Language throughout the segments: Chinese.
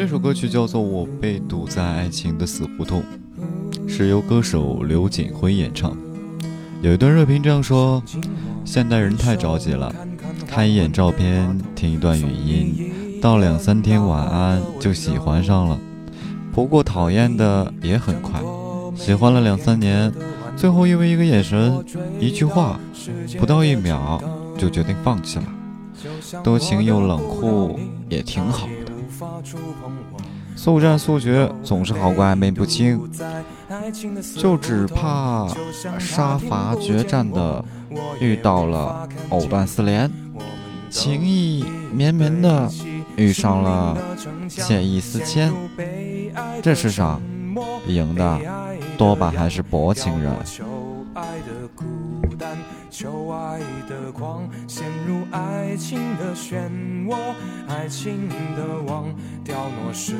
这首歌曲叫做《我被堵在爱情的死胡同》，是由歌手刘锦辉演唱。有一段热评这样说：现代人太着急了，看一眼照片，听一段语音，到两三天晚安就喜欢上了。不过讨厌的也很快，喜欢了两三年，最后因为一个眼神、一句话，不到一秒就决定放弃了。多情又冷酷，也挺好。速战速决总是好过暧昧不清，就只怕杀伐决战的遇到了藕断丝连，情意绵绵的遇上了见异思迁。这世上赢的多半还是薄情人。爱的孤单求爱的狂，陷入爱情的漩涡，爱情的网，掉落失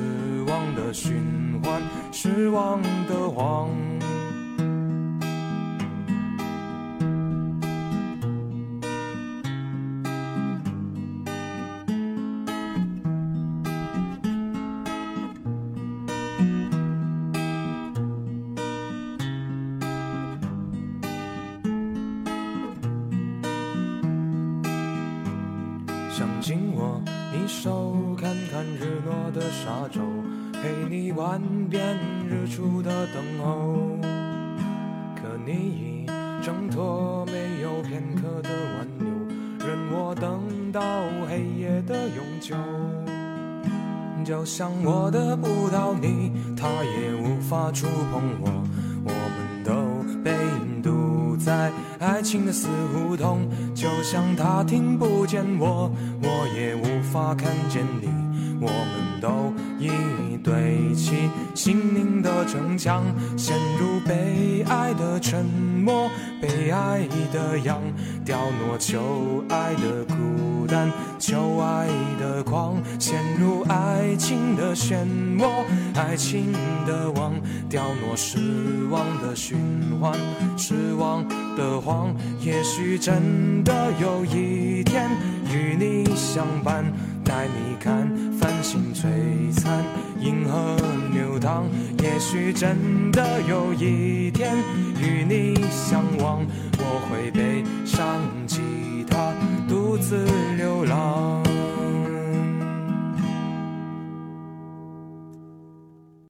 望的循环，失望的谎。想紧握一手，看看日落的沙洲，陪你玩遍日出的等候。可你已挣脱，没有片刻的挽留，任我等到黑夜的永久。就像我得不到你，他也无法触碰我，爱情的死胡同，就像他听不见我，我也无法看见你。我们都已堆起心灵的城墙，陷入被爱的沉默，被爱的痒，掉落求爱的孤单，求爱的狂，陷入爱情的漩涡，爱情的网，掉落失望的循环，失望的谎。也许真的有一天与你相伴，带你看繁星璀璨，银河流淌。也许真的有一天与你相望，